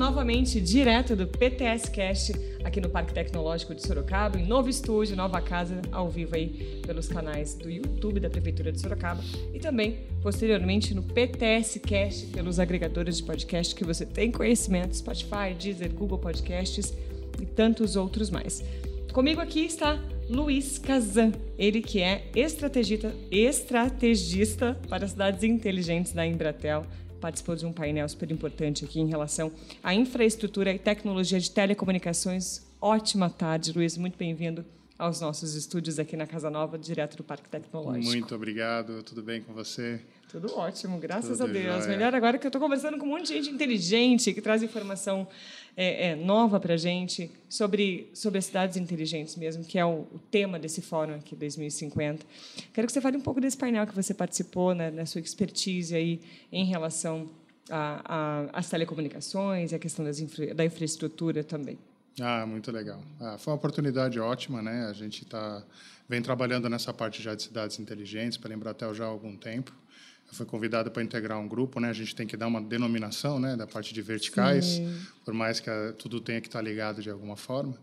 novamente direto do PTS Cast aqui no Parque Tecnológico de Sorocaba, em novo estúdio, nova casa, ao vivo aí pelos canais do YouTube da Prefeitura de Sorocaba e também posteriormente no PTS Cast pelos agregadores de podcast que você tem conhecimento, Spotify, Deezer, Google Podcasts e tantos outros mais. Comigo aqui está Luiz Kazan, ele que é estrategista, estrategista para cidades inteligentes da Embratel participou de um painel super importante aqui em relação à infraestrutura e tecnologia de telecomunicações. Ótima tarde, Luiz, muito bem-vindo aos nossos estúdios aqui na Casa Nova, direto do Parque Tecnológico. Muito obrigado, tudo bem com você? Tudo ótimo, graças Tudo a Deus. Jóia. Melhor agora que eu estou conversando com um monte de gente inteligente que traz informação é, é, nova para a gente sobre, sobre as cidades inteligentes mesmo, que é o, o, tema desse fórum aqui, 2050. Quero que você fale um pouco desse painel que você participou, né, na sua expertise aí em relação às telecomunicações e a questão infra, da infraestrutura também. Ah, muito legal. Ah, foi uma oportunidade ótima, né? A gente tá, vem trabalhando nessa parte já de cidades inteligentes pela Embratel já há algum tempo. Eu fui convidado para integrar um grupo, né? A gente tem que dar uma denominação, né, da parte de verticais, Sim. por mais que a, tudo tenha que estar ligado de alguma forma.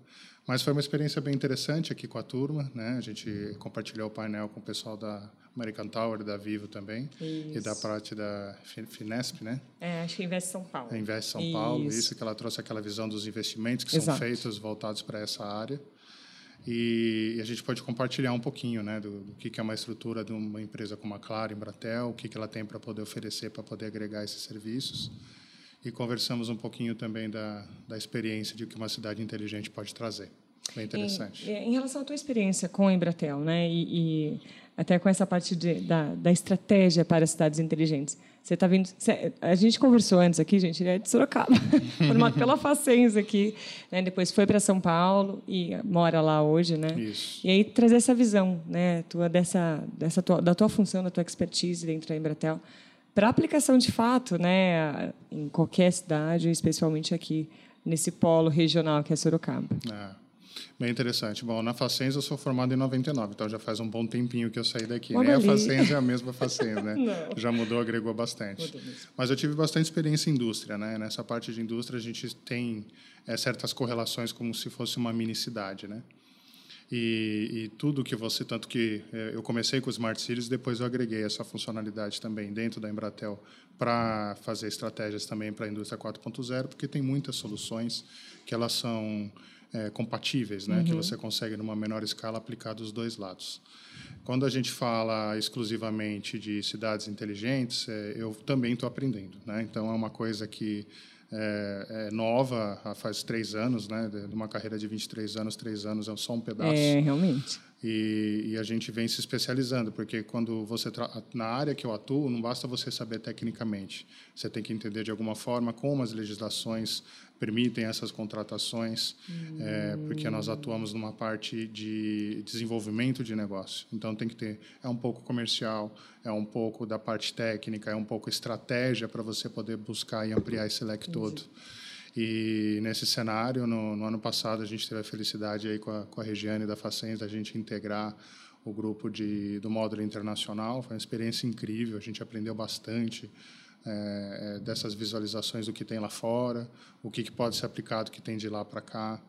Mas foi uma experiência bem interessante aqui com a turma, né? A gente compartilhou o painel com o pessoal da American Tower, da Vivo também, isso. e da parte da Finesp, né? É, acho que Invest São Paulo. É Invest São isso. Paulo, isso que ela trouxe aquela visão dos investimentos que Exato. são feitos voltados para essa área. E, a gente pode compartilhar um pouquinho né, do, do que, que é uma estrutura de uma empresa como a Claro, Embratel, o que, que ela tem para poder oferecer, para poder agregar esses serviços. E conversamos um pouquinho também da, da experiência de o que uma cidade inteligente pode trazer. Bem interessante. Em, em relação à tua experiência com a Embratel, né, e, e até com essa parte de, da, da estratégia para cidades inteligentes, você está vindo. Você, a gente conversou antes aqui, gente, ele é de Sorocaba, formado pela Facens aqui, né? Depois foi para São Paulo e mora lá hoje, né? Isso. E aí trazer essa visão, né, tua dessa dessa tua, da tua função, da tua expertise dentro da Embratel para aplicação de fato, né, em qualquer cidade, especialmente aqui nesse polo regional que é Sorocaba. É. Bem interessante. Bom, na Facens eu sou formado em 99, então já faz um bom tempinho que eu saí daqui. Nem a Facens é a mesma Facens, né? já mudou, agregou bastante. Mas eu tive bastante experiência em indústria, né? Nessa parte de indústria a gente tem é, certas correlações como se fosse uma mini cidade, né? E, e, tudo que você tanto que é, eu comecei com o Smart Cities depois eu agreguei essa funcionalidade também dentro da Embratel para fazer estratégias também para a indústria 4.0 porque tem muitas soluções que elas são é, compatíveis, né? Uhum. Que você consegue numa menor escala aplicar dos dois lados. Quando a gente fala exclusivamente de cidades inteligentes, é, eu também estou aprendendo, né? Então é uma coisa que é, é, nova, faz três anos, né? De uma carreira de 23 anos, três anos é só um pedaço. É, realmente. E, e, a gente vem se especializando, porque quando você na área que eu atuo, não basta você saber tecnicamente, você tem que entender de alguma forma como as legislações permitem essas contratações, hum. é, porque nós atuamos numa parte de desenvolvimento de negócio. Então tem que ter é um pouco comercial, é um pouco da parte técnica, é um pouco estratégia para você poder buscar e ampliar esse leque Entendi. todo. E nesse cenário, no, no, ano passado, a gente teve a felicidade aí com a, com a Regiane da Facens da gente integrar o grupo de, do módulo internacional. Foi uma experiência incrível, a gente aprendeu bastante é, é dessas visualizações do que tem lá fora, o que, que pode ser aplicado que tem de lá para cá.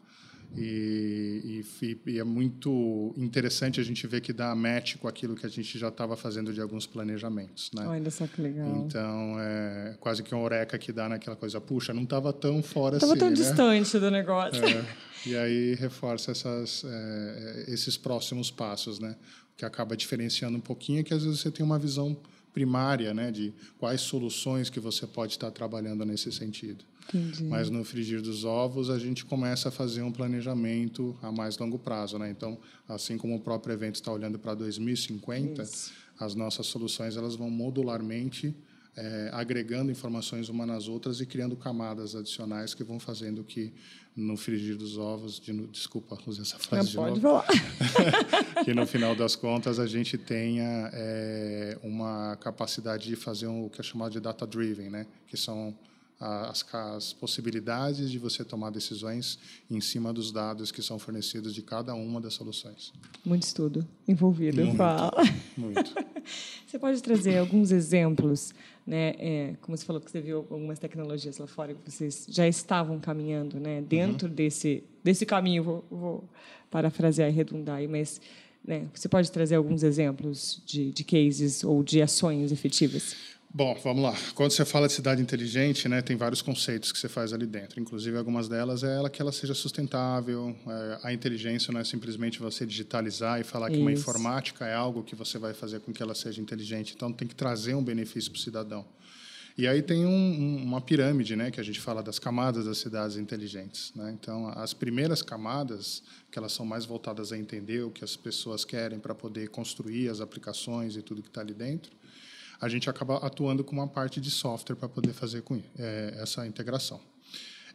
E, e, e, é muito interessante a gente ver que dá match com aquilo que a gente já estava fazendo de alguns planejamentos. Né? Olha só que legal. Então, é quase que uma oreca que dá naquela coisa, puxa, não estava tão fora tava assim. Estava tão né? distante do negócio. É, e aí reforça essas, é, esses próximos passos, né? que acaba diferenciando um pouquinho, é que às vezes você tem uma visão primária né, de quais soluções que você pode estar trabalhando nesse sentido. Entendi. Mas no frigir dos ovos, a gente começa a fazer um planejamento a mais longo prazo. Né? Então, assim como o próprio evento está olhando para 2050, Isso. as nossas soluções elas vão modularmente é, agregando informações umas nas outras e criando camadas adicionais que vão fazendo que no frigir dos ovos, de, desculpa, usei essa frase Não, de pode novo, falar. que no final das contas a gente tenha é, uma capacidade de fazer um, o que é chamado de data driven, né? que são as, as, possibilidades de você tomar decisões em cima dos dados que são fornecidos de cada uma das soluções. Muito estudo envolvido, muito, fala. Muito. Você pode trazer alguns exemplos né? É, como você falou que você viu algumas tecnologias lá fora que vocês já estavam caminhando, né? Dentro uhum. desse desse caminho, vou, vou parafrasear e redundar mas né, você pode trazer alguns exemplos de, de cases ou de ações efetivas? Bom, vamos lá. Quando você fala de cidade inteligente, né, tem vários conceitos que você faz ali dentro. Inclusive, algumas delas é ela que ela seja sustentável. É, a inteligência não é simplesmente você digitalizar e falar Isso. que uma informática é algo que você vai fazer com que ela seja inteligente. Então, tem que trazer um benefício para o cidadão. E aí tem um, um, uma pirâmide, né, que a gente fala das camadas das cidades inteligentes. Né? Então, as primeiras camadas, que elas são mais voltadas a entender o que as pessoas querem para poder construir as aplicações e tudo que está ali dentro a gente acaba atuando com uma parte de software para poder fazer com é, essa integração.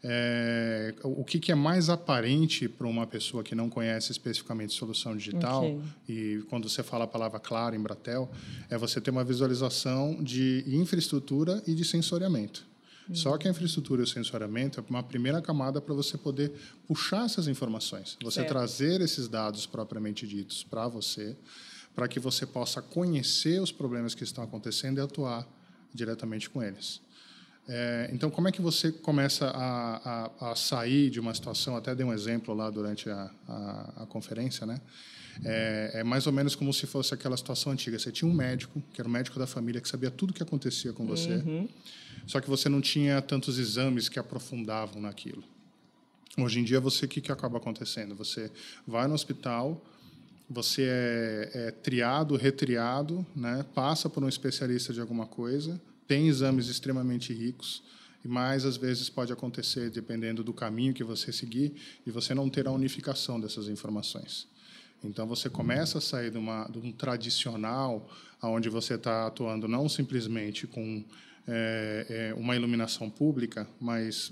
É, o que, que, é mais aparente para uma pessoa que não conhece especificamente solução digital, okay. e quando você fala a palavra clara em Bratel, é você ter uma visualização de infraestrutura e de sensoriamento. Uhum. Só que a infraestrutura e o sensoriamento é uma primeira camada para você poder puxar essas informações, você certo. trazer esses dados propriamente ditos para você para que você possa conhecer os problemas que estão acontecendo e atuar diretamente com eles. É, então, como é que você começa a, a, a, sair de uma situação? Até dei um exemplo lá durante a, a, a conferência, né? É, é, mais ou menos como se fosse aquela situação antiga. Você tinha um médico, que era o médico da família, que sabia tudo o que acontecia com você, uhum. só que você não tinha tantos exames que aprofundavam naquilo. Hoje em dia, você o que, que acaba acontecendo? Você vai no hospital, você é, é triado, retriado, né? passa por um especialista de alguma coisa, tem exames extremamente ricos, mais às vezes pode acontecer, dependendo do caminho que você seguir, e você não ter a unificação dessas informações. Então você começa a sair de, uma, de um tradicional, onde você está atuando não simplesmente com é, é, uma iluminação pública, mas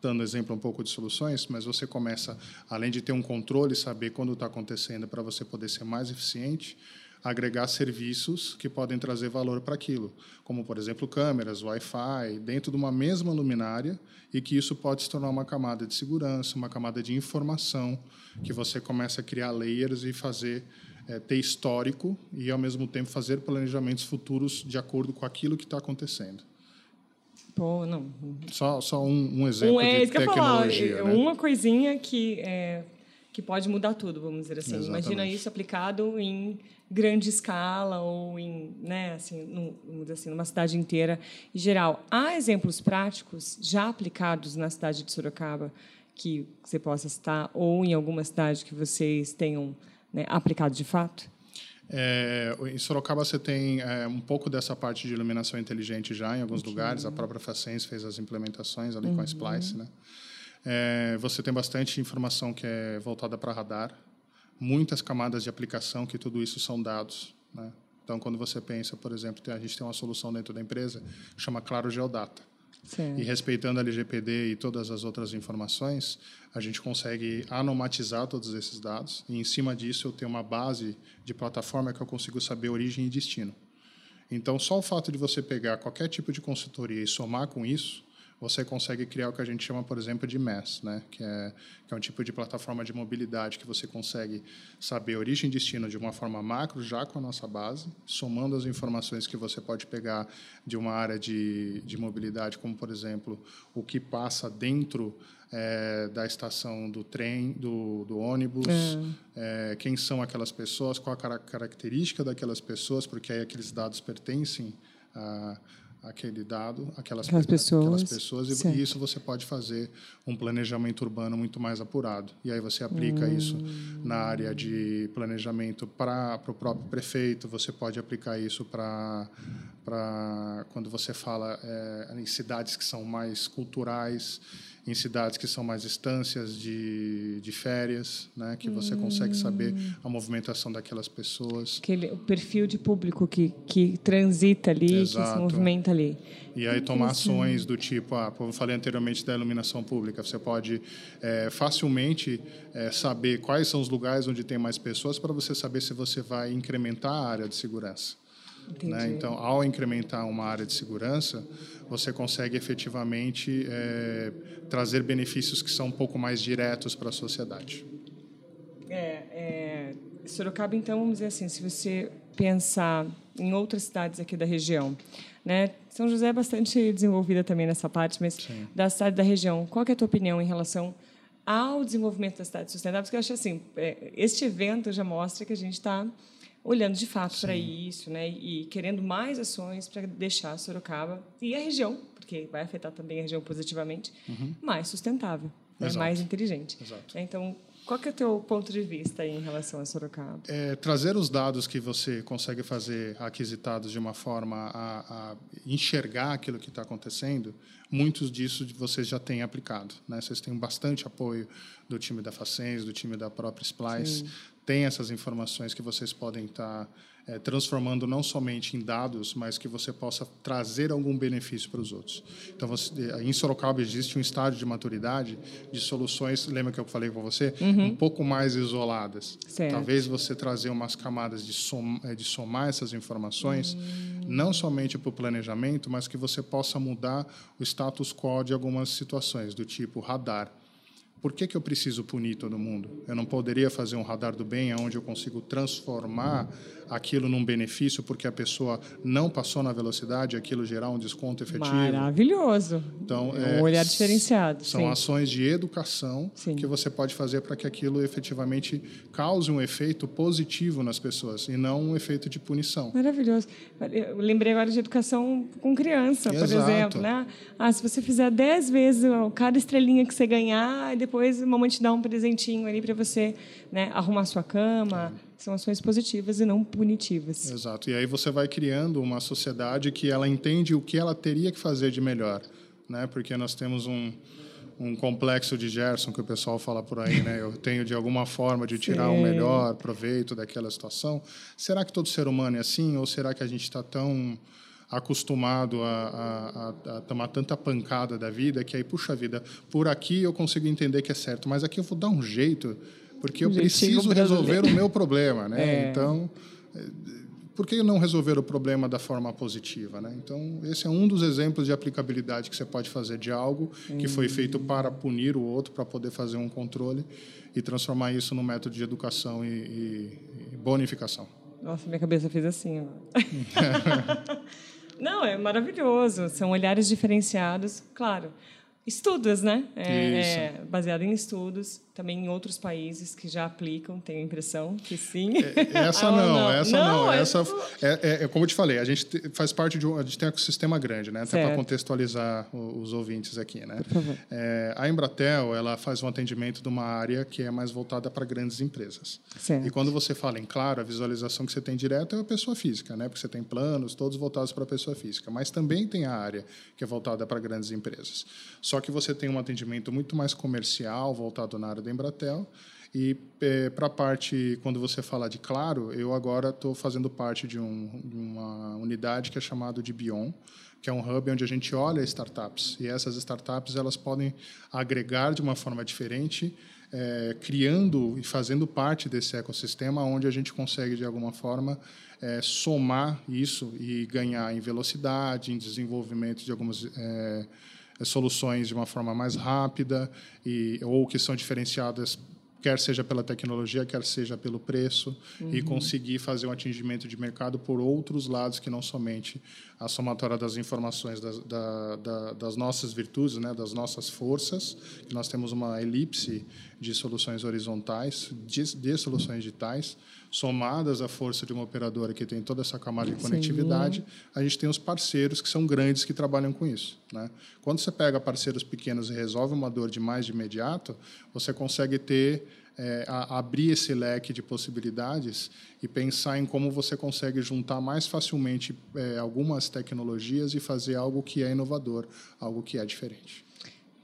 dando exemplo um pouco de soluções, mas você começa, além de ter um controle, saber quando está acontecendo para você poder ser mais eficiente, agregar serviços que podem trazer valor para aquilo, como, por exemplo, câmeras, Wi-Fi, dentro de uma mesma luminária, e que isso pode se tornar uma camada de segurança, uma camada de informação, que você começa a criar layers e fazer é, ter histórico e, ao mesmo tempo, fazer planejamentos futuros de acordo com aquilo que está acontecendo. Pô, não. Só, só um, um exemplo um, é, de tecnologia. Falar, né? Uma coisinha que, é, que pode mudar tudo, vamos dizer assim. Exatamente. Imagina isso aplicado em grande escala ou em, né, assim, no, assim, numa cidade inteira em geral. Há exemplos práticos já aplicados na cidade de Sorocaba que você possa citar ou em alguma cidade que vocês tenham né, aplicado de fato? É, em Sorocaba você tem é, um pouco dessa parte de iluminação inteligente já em alguns okay. lugares. A própria Facens fez as implementações ali uhum. com a Splice, né? É, você tem bastante informação que é voltada para radar, muitas camadas de aplicação que tudo isso são dados, né? Então, quando você pensa, por exemplo, a gente tem uma solução dentro da empresa que chama Claro Geodata. E respeitando a LGPD e todas as outras informações, a gente consegue anomatizar todos esses dados e, em cima disso, eu tenho uma base de plataforma que eu consigo saber origem e destino. Então, só o fato de você pegar qualquer tipo de consultoria e somar com isso, você consegue criar o que a gente chama, por exemplo, de MES, né? que, é, que é um tipo de plataforma de mobilidade que você consegue saber origem e destino de uma forma macro, já com a nossa base, somando as informações que você pode pegar de uma área de, de mobilidade, como, por exemplo, o que passa dentro é, da estação do trem, do, do ônibus, é. É, quem são aquelas pessoas, qual a característica daquelas pessoas, porque aí aqueles dados pertencem a aquele dado, aquelas, aquelas pessoas, aquelas pessoas e, isso você pode fazer um planejamento urbano muito mais apurado. E aí você aplica hum. isso na área de planejamento para o próprio prefeito, você pode aplicar isso para para quando você fala é, em cidades que são mais culturais em cidades que são mais estâncias de, de férias, né, que você hum. consegue saber a movimentação daquelas pessoas. Aquele, o perfil de público que, que transita ali, Exato. que se movimenta ali. E aí tomar ações do tipo, ah, como eu falei anteriormente da iluminação pública, você pode é, facilmente é, saber quais são os lugares onde tem mais pessoas para você saber se você vai incrementar a área de segurança. Né? Então, ao incrementar uma área de segurança, você consegue efetivamente é, trazer benefícios que são um pouco mais diretos para a sociedade. É, é, Sorocaba, então, vamos dizer assim, se você pensar em outras cidades aqui da região, né? São José é bastante desenvolvida também nessa parte, mas Sim. da cidade da região, qual é a tua opinião em relação ao desenvolvimento da cidade sustentável? Porque eu acho assim, é, este evento já mostra que a gente está olhando de fato para isso, né? E querendo mais ações para deixar Sorocaba e a região, porque vai afetar também a região positivamente, uhum. mais sustentável, né? mais inteligente. Exato. Então, qual que é o teu ponto de vista em relação a Sorocaba? É, trazer os dados que você consegue fazer aquisitados de uma forma a, a enxergar aquilo que está acontecendo, muitos disso vocês já têm aplicado. Né? Vocês têm bastante apoio do time da Facens, do time da própria Splice, Sim tem essas informações que vocês podem estar é, transformando não somente em dados, mas que você possa trazer algum benefício para os outros. Então, você, em Sorocaba existe um estágio de maturidade de soluções, lembra que eu falei com você, uhum. um pouco mais isoladas. Certo. Talvez você trazer umas camadas de, som, é, de somar essas informações, uhum. não somente para o planejamento, mas que você possa mudar o status quo de algumas situações, do tipo radar. Por que, que eu preciso punir todo mundo? Eu não poderia fazer um radar do bem onde eu consigo transformar aquilo num benefício porque a pessoa não passou na velocidade, aquilo gerar um desconto efetivo. Maravilhoso. Então, é um olhar diferenciado. São sim. ações de educação sim. que você pode fazer para que aquilo efetivamente cause um efeito positivo nas pessoas e não um efeito de punição. Maravilhoso. Eu lembrei agora de educação com criança, Exato. por exemplo, né? Ah, se você fizer 10 vezes cada estrelinha que você ganhar, e depois mamãe te dá um presentinho ali para você, né, arrumar sua cama. É são ações positivas e não punitivas. Exato. E aí você vai criando uma sociedade que ela entende o que ela teria que fazer de melhor, né? Porque nós temos um um complexo de Gerson que o pessoal fala por aí, né? Eu tenho de alguma forma de tirar o um melhor proveito daquela situação. Será que todo ser humano é assim ou será que a gente está tão acostumado a, a, a, a, tomar tanta pancada da vida que aí puxa vida por aqui eu consigo entender que é certo, mas aqui eu vou dar um jeito porque eu preciso resolver o meu problema, né? É. Então, eh, por que não resolver o problema da forma positiva, né? Então, esse é um dos exemplos de aplicabilidade que você pode fazer de algo que foi hum. feito para punir o outro, para poder fazer um controle e transformar isso num método de educação e, e, e bonificação. Nossa, minha cabeça fez assim. não, é maravilhoso. São olhares diferenciados, claro. Estudos, né? É, é, baseado em estudos também em outros países que já aplicam, tenho a impressão que sim. É, essa ah, não, não, essa não. não. É essa é, é, é, como eu te falei, a gente faz parte de um, a gente tem um ecossistema grande, né? Até para contextualizar os ouvintes aqui, né? É, a Embratel, ela faz um atendimento de uma área que é mais voltada para grandes empresas. Certo. E quando você fala em claro, a visualização que você tem direto é a pessoa física, né? Porque você tem planos todos voltados para a pessoa física, mas também tem a área que é voltada para grandes empresas. Só que você tem um atendimento muito mais comercial, voltado na área da Embratel. E é, para a parte, quando você fala de Claro, eu agora estou fazendo parte de, um, de, uma unidade que é chamada de Bion, que é um hub onde a gente olha startups. E essas startups elas podem agregar de uma forma diferente, é, criando e fazendo parte desse ecossistema, onde a gente consegue, de alguma forma, é, somar isso e ganhar em velocidade, em desenvolvimento de algumas é, soluções de uma forma mais rápida e ou que são diferenciadas quer seja pela tecnologia, quer seja pelo preço, uhum. e conseguir fazer um atingimento de mercado por outros lados que não somente a somatória das informações das, da, da, das nossas virtudes, né, das nossas forças, que nós temos uma elipse de soluções horizontais, de, de soluções digitais, somadas à força de uma operadora que tem toda essa camada de conectividade, Sim. a gente tem os parceiros que são grandes que trabalham com isso. Né? Quando você pega parceiros pequenos e resolve uma dor de mais de imediato, você consegue ter é, abrir esse leque de possibilidades e pensar em como você consegue juntar mais facilmente é, algumas tecnologias e fazer algo que é inovador, algo que é diferente.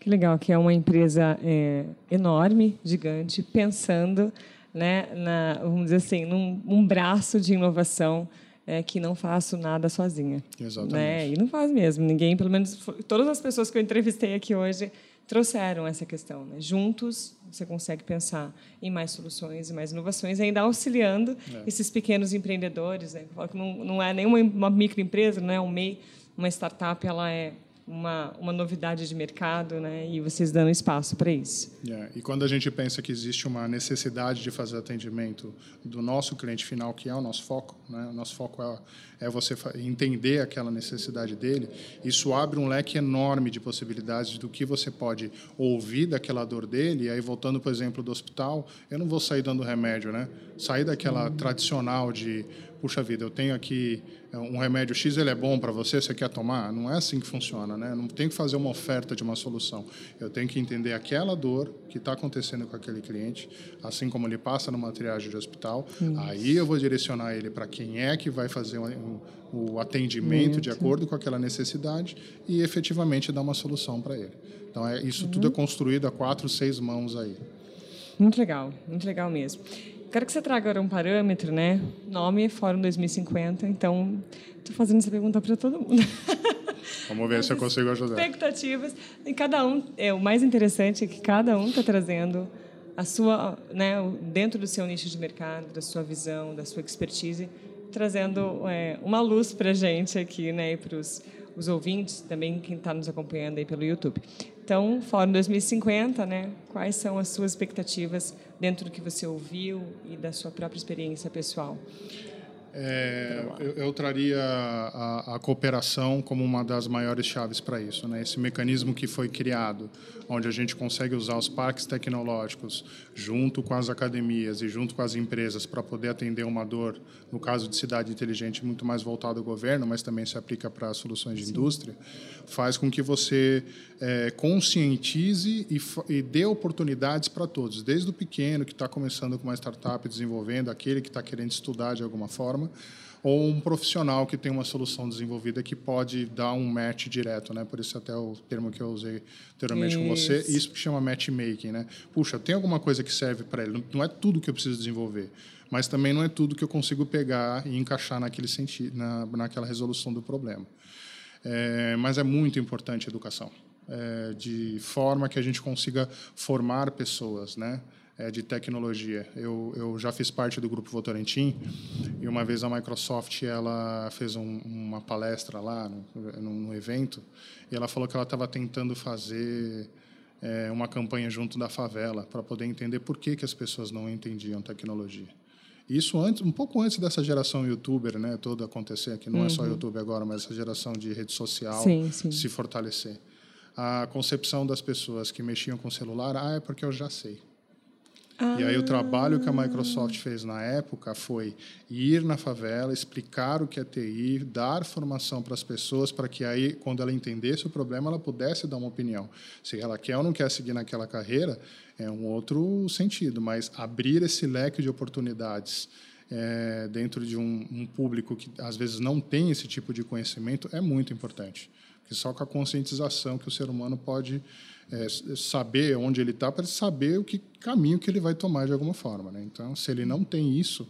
Que legal, que é uma empresa é, enorme, gigante, pensando né, na, vamos dizer assim, num um braço de inovação é, que não faço nada sozinha. Exatamente. Né? E não faz mesmo. Ninguém, pelo menos todas as pessoas que eu entrevistei aqui hoje, trouxeram essa questão. Né? Juntos, você consegue pensar em mais soluções e mais inovações, ainda auxiliando é. esses pequenos empreendedores. Né? Não, não é nenhuma uma microempresa, não é um MEI, uma startup, ela é uma, uma novidade de mercado, né? E vocês dando espaço para isso. Yeah. E quando a gente pensa que existe uma necessidade de fazer atendimento do nosso cliente final, que é o nosso foco, né? O nosso foco é, é você entender aquela necessidade dele. Isso abre um leque enorme de possibilidades do que você pode ouvir daquela dor dele. E aí voltando, por exemplo, do hospital, eu não vou sair dando remédio, né? Sair daquela uhum. tradicional de puxa vida, eu tenho aqui é, um remédio X, ele é bom para você, você quer tomar? Não é assim que funciona, né? Não tenho que fazer uma oferta de uma solução. Eu tenho que entender aquela dor que está acontecendo com aquele cliente, assim como ele passa numa triagem de hospital. Isso. Aí eu vou direcionar ele para quem é que vai fazer o, o atendimento de acordo com aquela necessidade e efetivamente dar uma solução para ele. Então, é, isso uhum. tudo é construído a quatro, seis mãos aí. Muito legal, muito legal mesmo. Quero que você traga agora um parâmetro, né? Nome Fórum 2050. Então, estou fazendo essa pergunta para todo mundo. Vamos ver se eu consigo ajudar. Expectativas. E cada um, é o mais interessante é que cada um está trazendo a sua, né, dentro do seu nicho de mercado, da sua visão, da sua expertise, trazendo é, uma luz para a gente aqui, né, e para os ouvintes, também quem está nos acompanhando aí pelo YouTube. Então, Fórum 2050, né? Quais são as suas expectativas dentro do que você ouviu e da sua própria experiência pessoal? É, eu, eu, traria a, a, cooperação como uma das maiores chaves para isso. Né? Esse mecanismo que foi criado, onde a gente consegue usar os parques tecnológicos junto com as academias e junto com as empresas para poder atender uma dor, no caso de cidade inteligente, muito mais voltado ao governo, mas também se aplica para soluções de Sim. indústria, faz com que você é, conscientize e, e dê oportunidades para todos, desde o pequeno que está começando com uma startup desenvolvendo, aquele que está querendo estudar de alguma forma, ou um profissional que tem uma solução desenvolvida que pode dar um match direto, né? Por isso até o termo que eu usei anteriormente com você, isso que chama matchmaking, né? Puxa, tem alguma coisa que serve para ele, não é tudo que eu preciso desenvolver, mas também não é tudo que eu consigo pegar e encaixar naquele sentido, na, naquela resolução do problema. É, mas é muito importante a educação, é, de forma que a gente consiga formar pessoas, né? É, de tecnologia. Eu, eu já fiz parte do grupo Votorantim e uma vez a Microsoft ela fez um, uma palestra lá no, no, evento e ela falou que ela estava tentando fazer é, uma campanha junto da favela para poder entender por que, que as pessoas não entendiam tecnologia. Isso antes, um pouco antes dessa geração youtuber, né, todo acontecer, que não uhum. é só uhum. YouTube agora, mas essa geração de rede social sim, sim. se fortalecer. A concepção das pessoas que mexiam com celular, ah, é porque eu já sei. Ah. E aí o trabalho que a Microsoft fez na época foi ir na favela, explicar o que é TI, dar formação para as pessoas para que aí, quando ela entendesse o problema, ela pudesse dar uma opinião. Se ela quer ou não quer seguir naquela carreira, é um outro sentido, mas abrir esse leque de oportunidades é, dentro de um, um público que às vezes não tem esse tipo de conhecimento é muito importante. Porque só com a conscientização que o ser humano pode é, saber onde ele está para saber o que caminho que ele vai tomar de alguma forma. Né? Então, se ele não tem isso,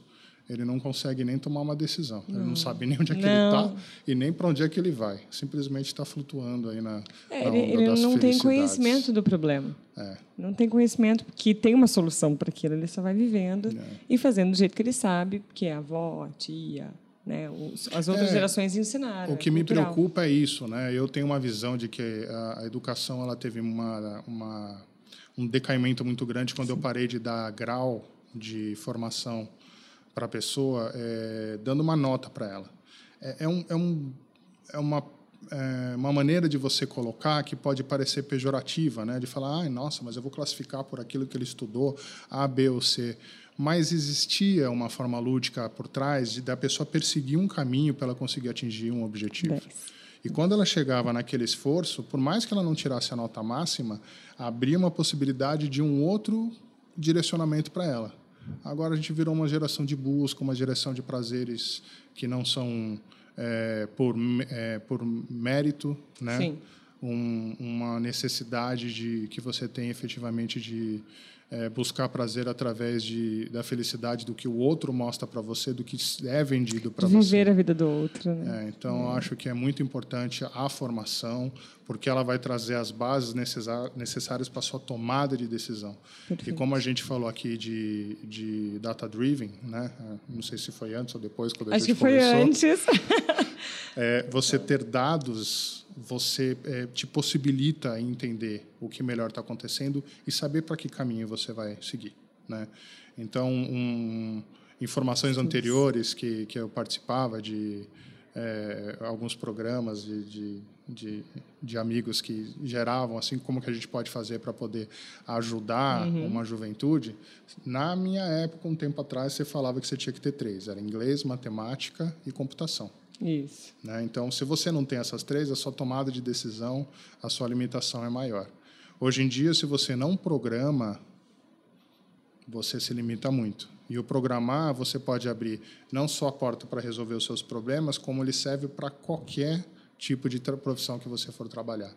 ele não consegue nem tomar uma decisão. Não. Ele não sabe nem onde é que não. ele está e nem para onde é que ele vai. Simplesmente está flutuando aí na, é, na Ele, ele não tem conhecimento do problema. É. Não tem conhecimento que tem uma solução para aquilo. Ele só vai vivendo é. e fazendo do jeito que ele sabe, que é a avó, a tia, né? Os, as outras é, gerações ensinaram. O que me preocupa é isso, né? Eu tenho uma visão de que a, a educação ela teve uma, uma, um decaimento muito grande quando Sim. eu parei de dar grau de formação para a pessoa, é, dando uma nota para ela. É, é, um, é, um, é uma é uma maneira de você colocar que pode parecer pejorativa, né? De falar, ah, nossa, mas eu vou classificar por aquilo que ele estudou, A, B ou C mas existia uma forma lúdica por trás de da pessoa perseguir um caminho para ela conseguir atingir um objetivo. E quando ela chegava naquele esforço, por mais que ela não tirasse a nota máxima, abria uma possibilidade de um outro direcionamento para ela. Agora a gente virou uma geração de busca, uma geração de prazeres que não são é, por, é, por mérito, né? Um, uma necessidade de que você tem efetivamente de é, buscar prazer através de, da felicidade do que o outro mostra para você, do que é vendido para você. Viver a vida do outro. Né? É, então, é. acho que é muito importante a formação, porque ela vai trazer as bases necessárias para a sua tomada de decisão. Perfeito. E como a gente falou aqui de, de data-driven, né? não sei se foi antes ou depois, quando a acho gente que foi antes. É, você ter dados, você é, te possibilita entender o que melhor está acontecendo e saber para que caminho você vai seguir. Né? Então, um, informações anteriores que, que eu participava de é, alguns programas de, de, de, de, amigos que geravam assim como que a gente pode fazer para poder ajudar uhum. uma juventude na minha época um tempo atrás você falava que você tinha que ter três era inglês matemática e computação isso né? então se você não tem essas três a sua tomada de decisão a sua limitação é maior hoje em dia se você não programa você se limita muito. E o programar, você pode abrir não só a porta para resolver os seus problemas, como ele serve para qualquer tipo de profissão que você for trabalhar.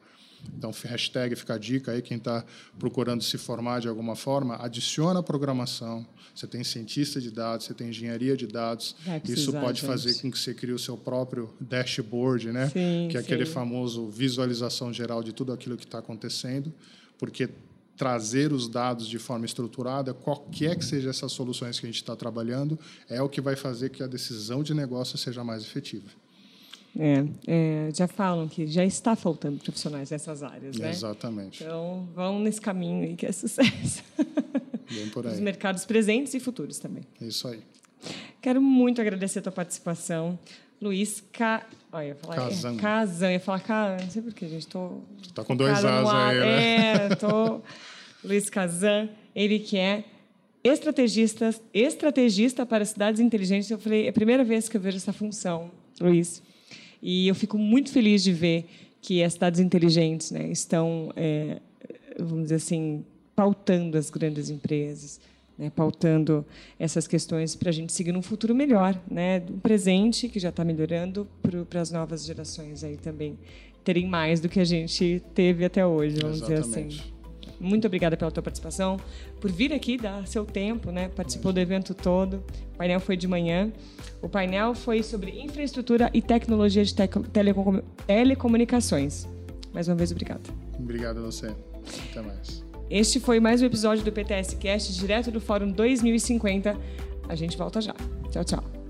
Então, hashtag fica a dica aí, quem está procurando se formar de alguma forma, adiciona a programação. Você tem cientista de dados, você tem engenharia de dados. Isso pode fazer com que você crie o seu próprio dashboard, né? Sim, que é sim. aquele famoso visualização geral de tudo aquilo que está acontecendo, porque trazer os dados de forma estruturada, qualquer que seja essas soluções que a gente está trabalhando, é o que vai fazer que a decisão de negócio seja mais efetiva. É, é, já falam que já está faltando profissionais nessas áreas, né? Exatamente. Então, vão nesse caminho aí que é sucesso. Bem por aí. Os mercados presentes e futuros também. Isso aí. Quero muito agradecer a tua participação. Luiz Ca... Olha, ia falar. É, Casão. Ia falar Ca... Não sei porquê, gente. Tô... Tá com dois As aí, né? É, tô... Luiz Casam, ele que é estrategista, estrategista para cidades inteligentes. Eu falei, é a primeira vez que eu vejo essa função, Luiz. E eu fico muito feliz de ver que as cidades inteligentes né, estão, é, vamos dizer assim, pautando as grandes empresas, né, pautando essas questões para a gente seguir num futuro melhor, né, do presente que já está melhorando para as novas gerações aí também terem mais do que a gente teve até hoje, vamos Exatamente. dizer assim. Muito obrigada pela tua participação, por vir aqui dar seu tempo, né? Participou do evento todo. O painel foi de manhã. O painel foi sobre infraestrutura e tecnologia de telecom telecomunicações. Mais uma vez, obrigada. Obrigado a você. Até mais. Este foi mais um episódio do PTS Cast, direto do Fórum 2050. A gente volta já. Tchau, tchau.